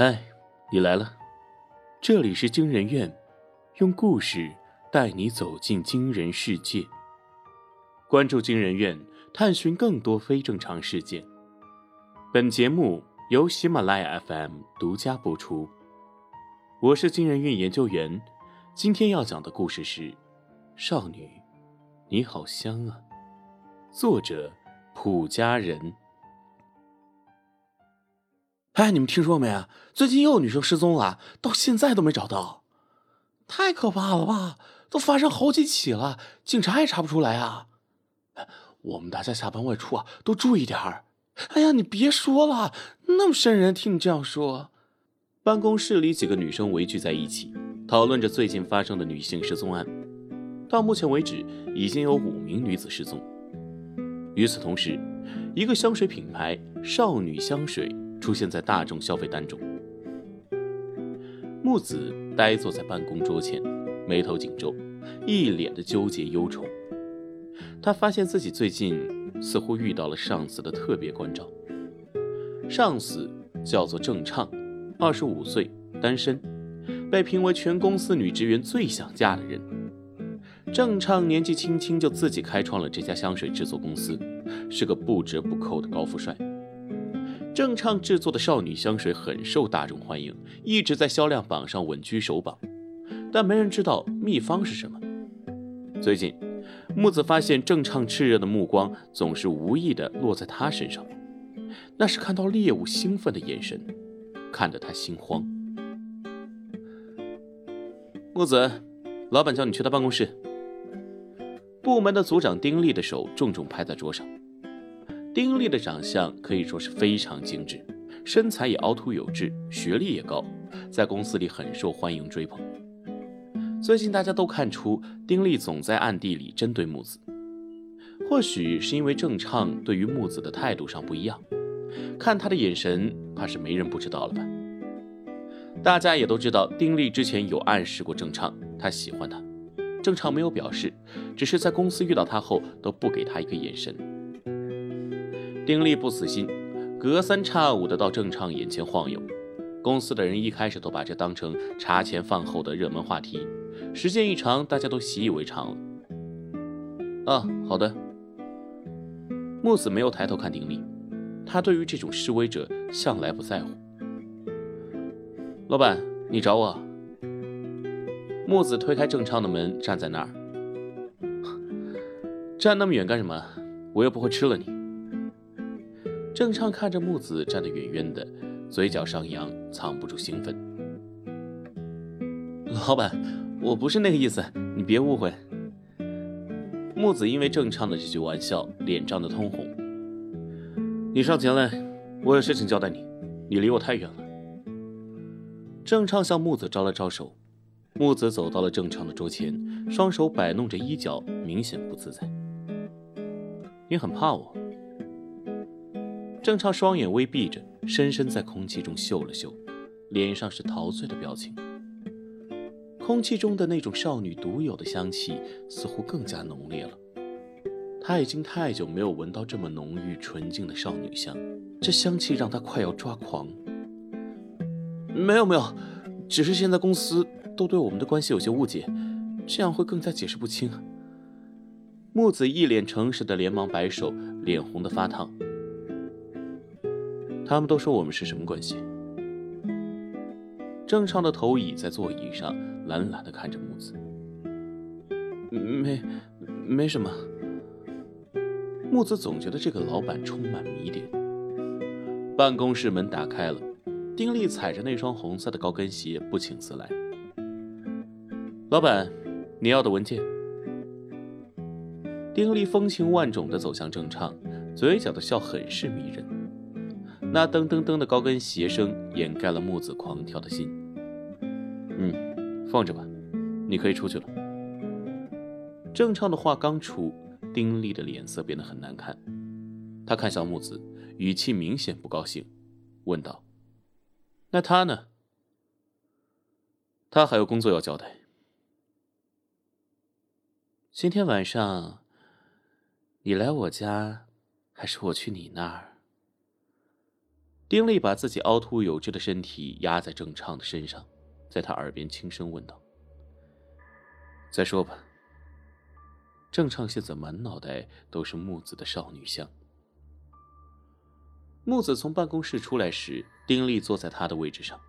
嗨，你来了，这里是惊人院，用故事带你走进惊人世界。关注惊人院，探寻更多非正常事件。本节目由喜马拉雅 FM 独家播出。我是惊人院研究员，今天要讲的故事是《少女，你好香啊》，作者蒲家人。哎，你们听说没啊？最近又有女生失踪了，到现在都没找到，太可怕了吧？都发生好几起了，警察也查不出来啊！我们大家下班外出啊，都注意点儿。哎呀，你别说了，那么瘆人，听你这样说。办公室里几个女生围聚在一起，讨论着最近发生的女性失踪案。到目前为止，已经有五名女子失踪。与此同时，一个香水品牌“少女香水”。出现在大众消费单中。木子呆坐在办公桌前，眉头紧皱，一脸的纠结忧愁。他发现自己最近似乎遇到了上司的特别关照。上司叫做郑畅，二十五岁，单身，被评为全公司女职员最想嫁的人。郑畅年纪轻轻就自己开创了这家香水制作公司，是个不折不扣的高富帅。郑畅制作的少女香水很受大众欢迎，一直在销量榜上稳居首榜，但没人知道秘方是什么。最近，木子发现郑畅炽热的目光总是无意的落在他身上，那是看到猎物兴奋的眼神，看得他心慌。木子，老板叫你去他办公室。部门的组长丁力的手重重拍在桌上。丁力的长相可以说是非常精致，身材也凹凸有致，学历也高，在公司里很受欢迎追捧。最近大家都看出丁力总在暗地里针对木子，或许是因为郑畅对于木子的态度上不一样，看他的眼神，怕是没人不知道了吧？大家也都知道丁力之前有暗示过郑畅，他喜欢他，郑畅没有表示，只是在公司遇到他后都不给他一个眼神。丁力不死心，隔三差五的到郑畅眼前晃悠。公司的人一开始都把这当成茶前饭后的热门话题，时间一长，大家都习以为常了。啊，好的。木子没有抬头看丁力，他对于这种示威者向来不在乎。老板，你找我？木子推开郑畅的门，站在那儿。站那么远干什么？我又不会吃了你。郑畅看着木子站得远远的，嘴角上扬，藏不住兴奋。老板，我不是那个意思，你别误会。木子因为郑畅的这句玩笑，脸涨得通红。你上前来，我有事情交代你。你离我太远了。郑畅向木子招了招手，木子走到了郑畅的桌前，双手摆弄着衣角，明显不自在。你很怕我？郑畅双眼微闭着，深深在空气中嗅了嗅，脸上是陶醉的表情。空气中的那种少女独有的香气似乎更加浓烈了。他已经太久没有闻到这么浓郁纯净的少女香，这香气让他快要抓狂。没有没有，只是现在公司都对我们的关系有些误解，这样会更加解释不清。木子一脸诚实的连忙摆手，脸红的发烫。他们都说我们是什么关系？郑畅的头倚在座椅上，懒懒的看着木子。没，没什么。木子总觉得这个老板充满谜点。办公室门打开了，丁力踩着那双红色的高跟鞋不请自来。老板，你要的文件。丁力风情万种的走向郑畅，嘴角的笑很是迷人。那噔噔噔的高跟鞋声掩盖了木子狂跳的心。嗯，放着吧，你可以出去了。郑畅的话刚出，丁力的脸色变得很难看。他看向木子，语气明显不高兴，问道：“那他呢？他还有工作要交代。今天晚上，你来我家，还是我去你那儿？”丁力把自己凹凸有致的身体压在郑畅的身上，在他耳边轻声问道：“再说吧。”郑畅现在满脑袋都是木子的少女香。木子从办公室出来时，丁力坐在他的位置上，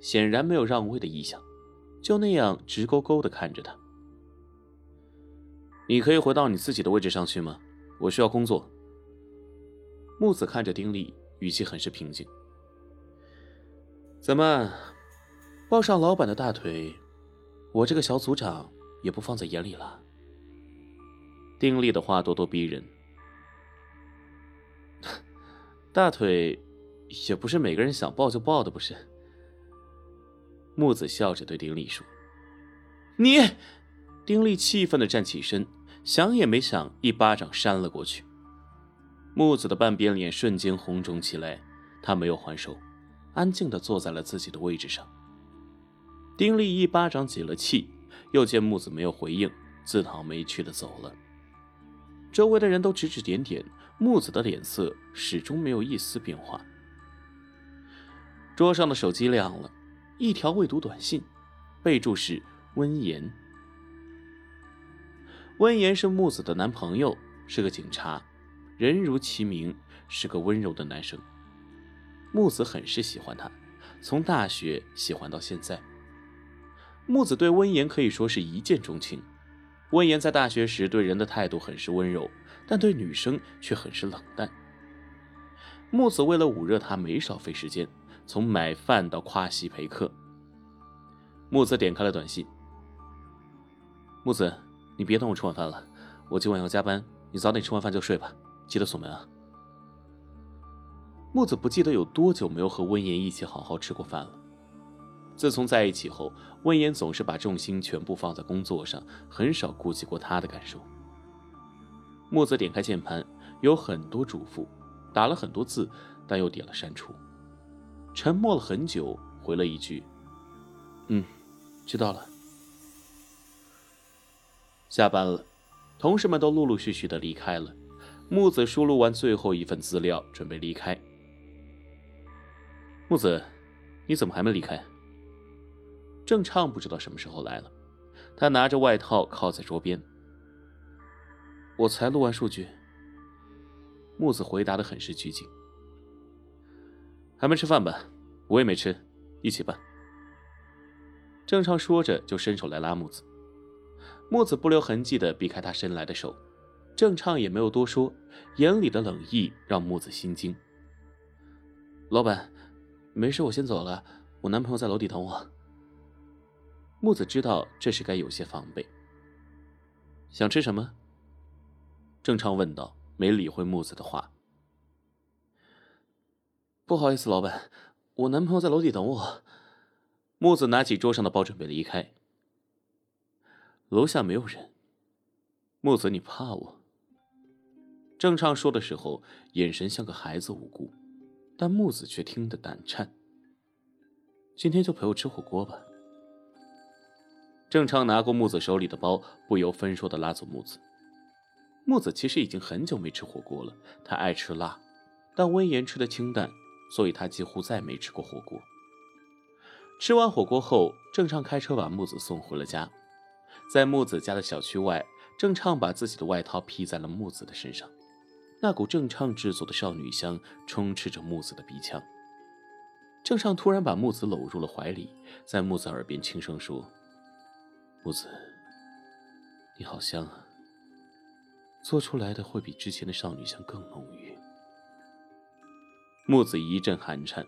显然没有让位的意向，就那样直勾勾的看着他。你可以回到你自己的位置上去吗？我需要工作。木子看着丁力，语气很是平静。怎么，抱上老板的大腿，我这个小组长也不放在眼里了？丁力的话咄咄逼人。大腿，也不是每个人想抱就抱的，不是？木子笑着对丁力说：“你！”丁力气愤的站起身，想也没想，一巴掌扇了过去。木子的半边脸瞬间红肿起来，他没有还手，安静的坐在了自己的位置上。丁力一巴掌解了气，又见木子没有回应，自讨没趣的走了。周围的人都指指点点。木子的脸色始终没有一丝变化。桌上的手机亮了，一条未读短信，备注是温言。温言是木子的男朋友，是个警察，人如其名，是个温柔的男生。木子很是喜欢他，从大学喜欢到现在。木子对温言可以说是一见钟情。温言在大学时对人的态度很是温柔。但对女生却很是冷淡。木子为了捂热他，没少费时间，从买饭到夸西陪客。木子点开了短信：“木子，你别等我吃晚饭了，我今晚要加班，你早点吃完饭就睡吧，记得锁门啊。”木子不记得有多久没有和温言一起好好吃过饭了。自从在一起后，温言总是把重心全部放在工作上，很少顾及过他的感受。木子点开键盘，有很多嘱咐，打了很多字，但又点了删除。沉默了很久，回了一句：“嗯，知道了。”下班了，同事们都陆陆续续的离开了。木子输入完最后一份资料，准备离开。木子，你怎么还没离开？郑畅不知道什么时候来了，他拿着外套靠在桌边。我才录完数据。木子回答的很是拘谨。还没吃饭吧？我也没吃，一起吧。郑畅说着就伸手来拉木子，木子不留痕迹的避开他伸来的手，郑畅也没有多说，眼里的冷意让木子心惊。老板，没事，我先走了，我男朋友在楼底等我。木子知道这是该有些防备。想吃什么？郑畅问道，没理会木子的话。不好意思，老板，我男朋友在楼底等我。木子拿起桌上的包，准备离开。楼下没有人。木子，你怕我？郑畅说的时候，眼神像个孩子无辜，但木子却听得胆颤。今天就陪我吃火锅吧。郑畅拿过木子手里的包，不由分说的拉走木子。木子其实已经很久没吃火锅了，他爱吃辣，但温言吃的清淡，所以他几乎再没吃过火锅。吃完火锅后，郑畅开车把木子送回了家。在木子家的小区外，郑畅把自己的外套披在了木子的身上，那股郑畅制作的少女香充斥着木子的鼻腔。郑畅突然把木子搂入了怀里，在木子耳边轻声说：“木子，你好香啊。”做出来的会比之前的少女香更浓郁。木子一阵寒颤，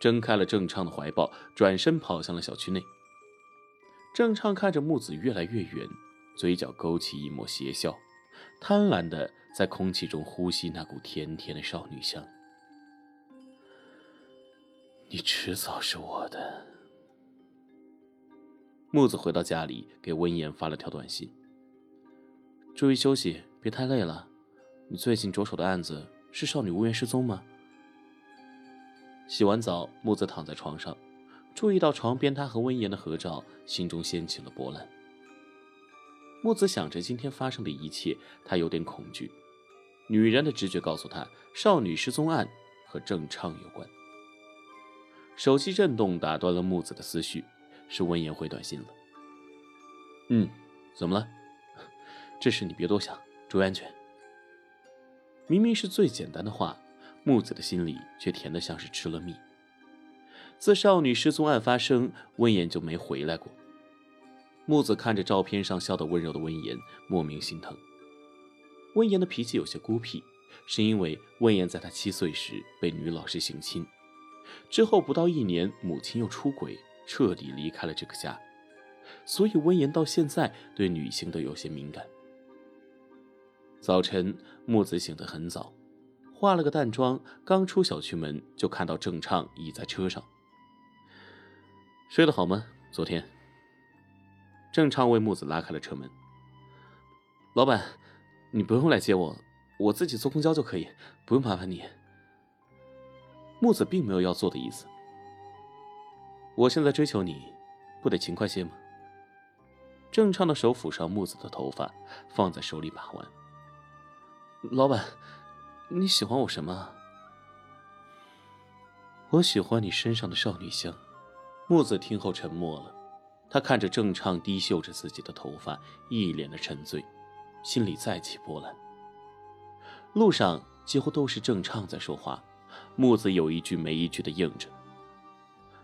挣开了郑畅的怀抱，转身跑向了小区内。郑畅看着木子越来越远，嘴角勾起一抹邪笑，贪婪的在空气中呼吸那股甜甜的少女香。你迟早是我的。木子回到家里，给温言发了条短信：“注意休息。”别太累了，你最近着手的案子是少女无缘失踪吗？洗完澡，木子躺在床上，注意到床边他和温言的合照，心中掀起了波澜。木子想着今天发生的一切，他有点恐惧。女人的直觉告诉他，少女失踪案和郑畅有关。手机震动打断了木子的思绪，是温言回短信了。嗯，怎么了？这事你别多想，注意安全。明明是最简单的话，木子的心里却甜得像是吃了蜜。自少女失踪案发生，温言就没回来过。木子看着照片上笑得温柔的温言，莫名心疼。温言的脾气有些孤僻，是因为温言在他七岁时被女老师性侵。之后不到一年，母亲又出轨，彻底离开了这个家，所以温言到现在对女性都有些敏感。早晨，木子醒得很早，化了个淡妆，刚出小区门就看到郑畅倚在车上。睡得好吗？昨天。郑畅为木子拉开了车门。老板，你不用来接我，我自己坐公交就可以，不用麻烦你。木子并没有要做的意思。我现在追求你，不得勤快些吗？郑畅的手抚上木子的头发，放在手里把玩。老板，你喜欢我什么？我喜欢你身上的少女香。木子听后沉默了，他看着郑畅低嗅着自己的头发，一脸的沉醉，心里再起波澜。路上几乎都是郑畅在说话。木子有一句没一句的应着，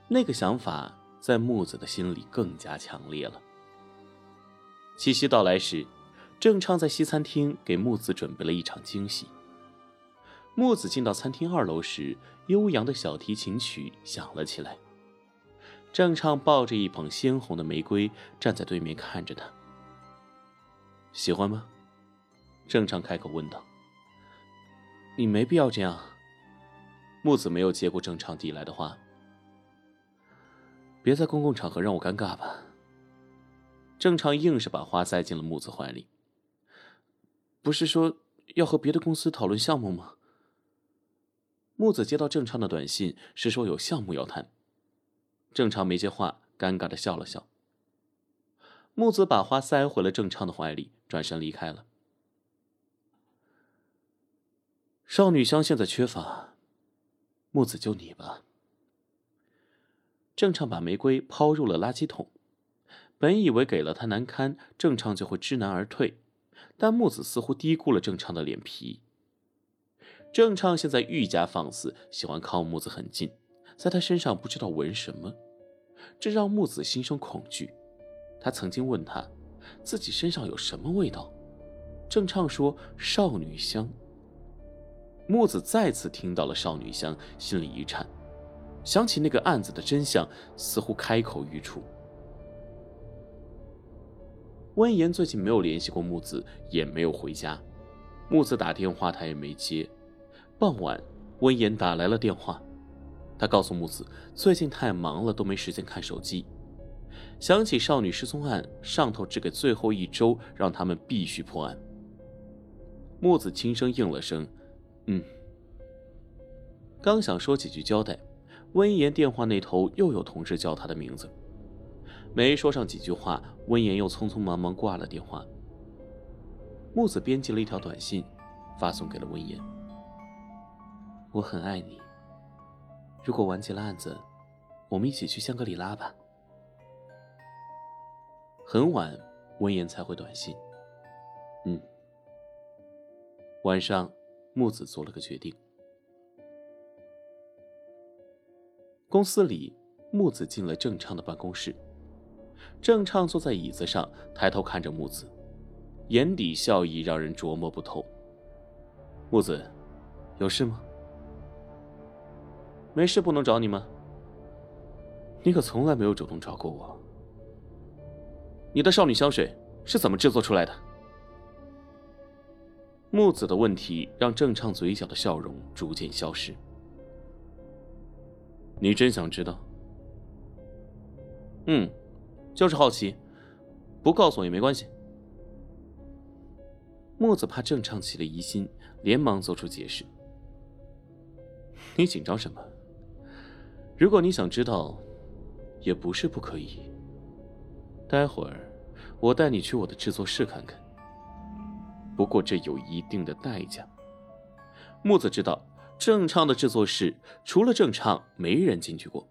那个想法在木子的心里更加强烈了。七夕到来时，郑畅在西餐厅给木子准备了一场惊喜。木子进到餐厅二楼时，悠扬的小提琴曲响了起来。郑畅抱着一捧鲜红的玫瑰站在对面看着他。喜欢吗？郑畅开口问道。你没必要这样。木子没有接过郑畅递来的花。别在公共场合让我尴尬吧。郑畅硬是把花塞进了木子怀里。不是说要和别的公司讨论项目吗？木子接到郑畅的短信，是说有项目要谈。郑畅没接话，尴尬的笑了笑。木子把花塞回了郑畅的怀里，转身离开了。少女香现在缺乏。木子就你吧。郑畅把玫瑰抛入了垃圾桶，本以为给了他难堪，郑畅就会知难而退，但木子似乎低估了郑畅的脸皮。郑畅现在愈加放肆，喜欢靠木子很近，在他身上不知道闻什么，这让木子心生恐惧。他曾经问他，自己身上有什么味道，郑畅说少女香。木子再次听到了少女香，心里一颤，想起那个案子的真相，似乎开口欲出。温言最近没有联系过木子，也没有回家。木子打电话，他也没接。傍晚，温言打来了电话，他告诉木子，最近太忙了，都没时间看手机。想起少女失踪案，上头只给最后一周，让他们必须破案。木子轻声应了声。嗯，刚想说几句交代，温言电话那头又有同事叫他的名字，没说上几句话，温言又匆匆忙忙挂了电话。木子编辑了一条短信，发送给了温言：“我很爱你，如果完结了案子，我们一起去香格里拉吧。”很晚，温言才回短信：“嗯。”晚上。木子做了个决定。公司里，木子进了郑畅的办公室。郑畅坐在椅子上，抬头看着木子，眼底笑意让人琢磨不透。木子，有事吗？没事，不能找你吗？你可从来没有主动找过我。你的少女香水是怎么制作出来的？木子的问题让郑畅嘴角的笑容逐渐消失。你真想知道？嗯，就是好奇，不告诉我也没关系。木子怕郑畅起了疑心，连忙做出解释。你紧张什么？如果你想知道，也不是不可以。待会儿，我带你去我的制作室看看。不过这有一定的代价。木子知道，郑畅的制作室除了郑畅，没人进去过，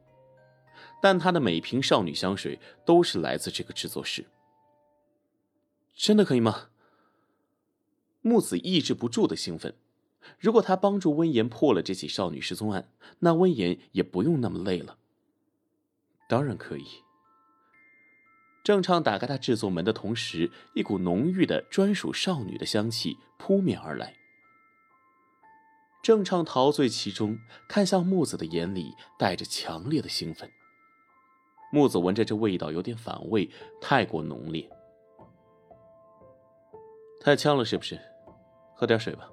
但他的每瓶少女香水都是来自这个制作室。真的可以吗？木子抑制不住的兴奋。如果他帮助温言破了这起少女失踪案，那温言也不用那么累了。当然可以。郑畅打开他制作门的同时，一股浓郁的专属少女的香气扑面而来。郑畅陶醉其中，看向木子的眼里带着强烈的兴奋。木子闻着这味道有点反胃，太过浓烈。太呛了是不是？喝点水吧。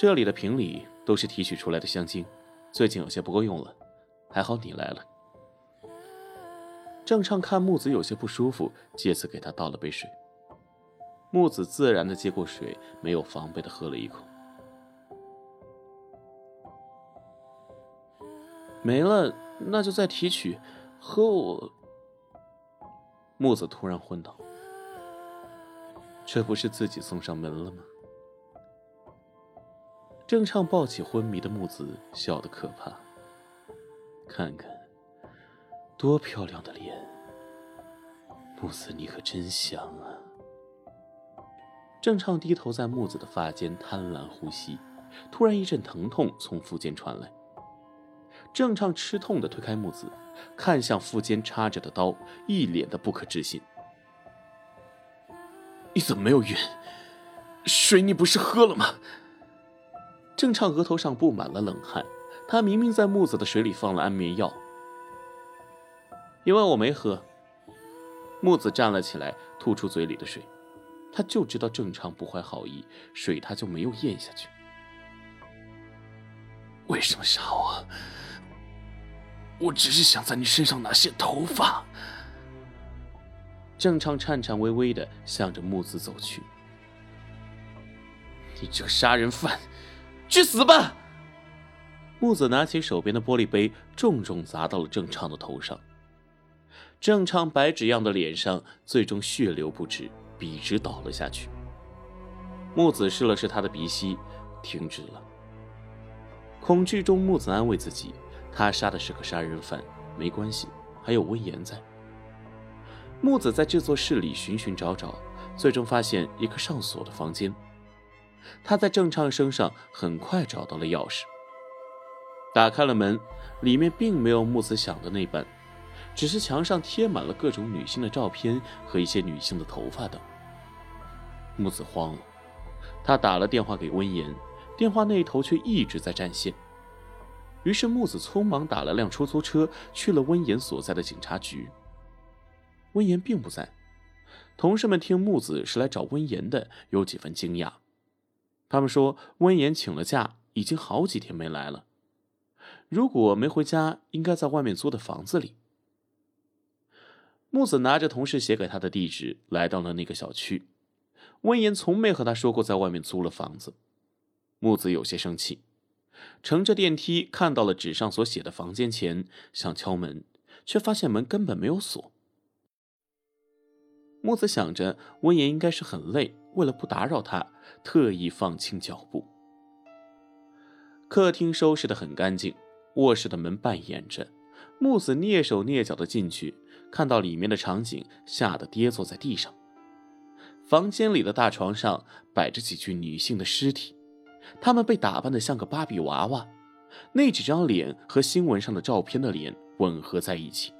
这里的瓶里都是提取出来的香精，最近有些不够用了。还好你来了。郑畅看木子有些不舒服，借此给他倒了杯水。木子自然的接过水，没有防备的喝了一口。没了，那就再提取。喝我。木子突然昏倒，这不是自己送上门了吗？郑畅抱起昏迷的木子，笑得可怕。看看，多漂亮的脸！木子，你可真香啊！郑畅低头在木子的发间贪婪呼吸，突然一阵疼痛从腹间传来。郑畅吃痛的推开木子，看向腹间插着的刀，一脸的不可置信：“你怎么没有晕？水你不是喝了吗？”郑畅额头上布满了冷汗，他明明在木子的水里放了安眠药。因为我没喝。木子站了起来，吐出嘴里的水，他就知道郑畅不怀好意，水他就没有咽下去。为什么杀我？我只是想在你身上拿些头发。郑畅颤颤巍巍的向着木子走去。你这个杀人犯！去死吧！木子拿起手边的玻璃杯，重重砸到了郑畅的头上。郑畅白纸样的脸上最终血流不止，笔直倒了下去。木子试了试他的鼻息，停止了。恐惧中，木子安慰自己：他杀的是个杀人犯，没关系，还有温言在。木子在制作室里寻寻找找，最终发现一个上锁的房间。他在郑畅身上很快找到了钥匙，打开了门，里面并没有木子想的那般，只是墙上贴满了各种女性的照片和一些女性的头发等。木子慌了，他打了电话给温言，电话那头却一直在占线。于是木子匆忙打了辆出租车去了温言所在的警察局。温言并不在，同事们听木子是来找温言的，有几分惊讶。他们说温言请了假，已经好几天没来了。如果没回家，应该在外面租的房子里。木子拿着同事写给他的地址，来到了那个小区。温言从没和他说过在外面租了房子。木子有些生气，乘着电梯看到了纸上所写的房间前，想敲门，却发现门根本没有锁。木子想着温言应该是很累，为了不打扰他。特意放轻脚步。客厅收拾得很干净，卧室的门半掩着。木子蹑手蹑脚的进去，看到里面的场景，吓得跌坐在地上。房间里的大床上摆着几具女性的尸体，她们被打扮得像个芭比娃娃，那几张脸和新闻上的照片的脸吻合在一起。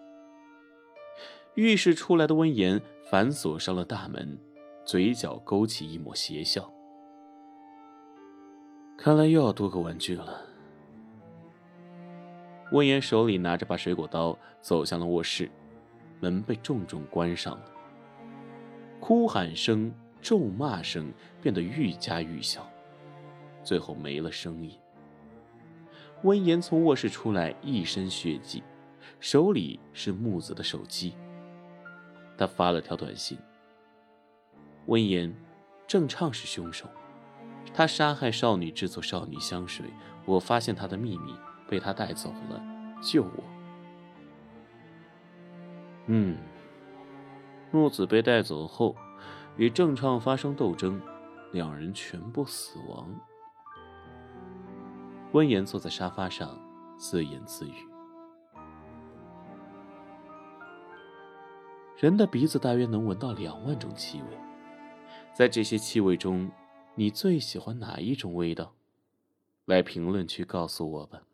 浴室出来的温言反锁上了大门，嘴角勾起一抹邪笑。看来又要多个玩具了。温言手里拿着把水果刀，走向了卧室，门被重重关上了。哭喊声、咒骂声变得愈加愈小，最后没了声音。温言从卧室出来，一身血迹，手里是木子的手机。他发了条短信：“温言，郑畅是凶手。”他杀害少女，制作少女香水。我发现他的秘密，被他带走了。救我！嗯，木子被带走后，与郑畅发生斗争，两人全部死亡。温言坐在沙发上，自言自语。人的鼻子大约能闻到两万种气味，在这些气味中，你最喜欢哪一种味道？来评论区告诉我吧。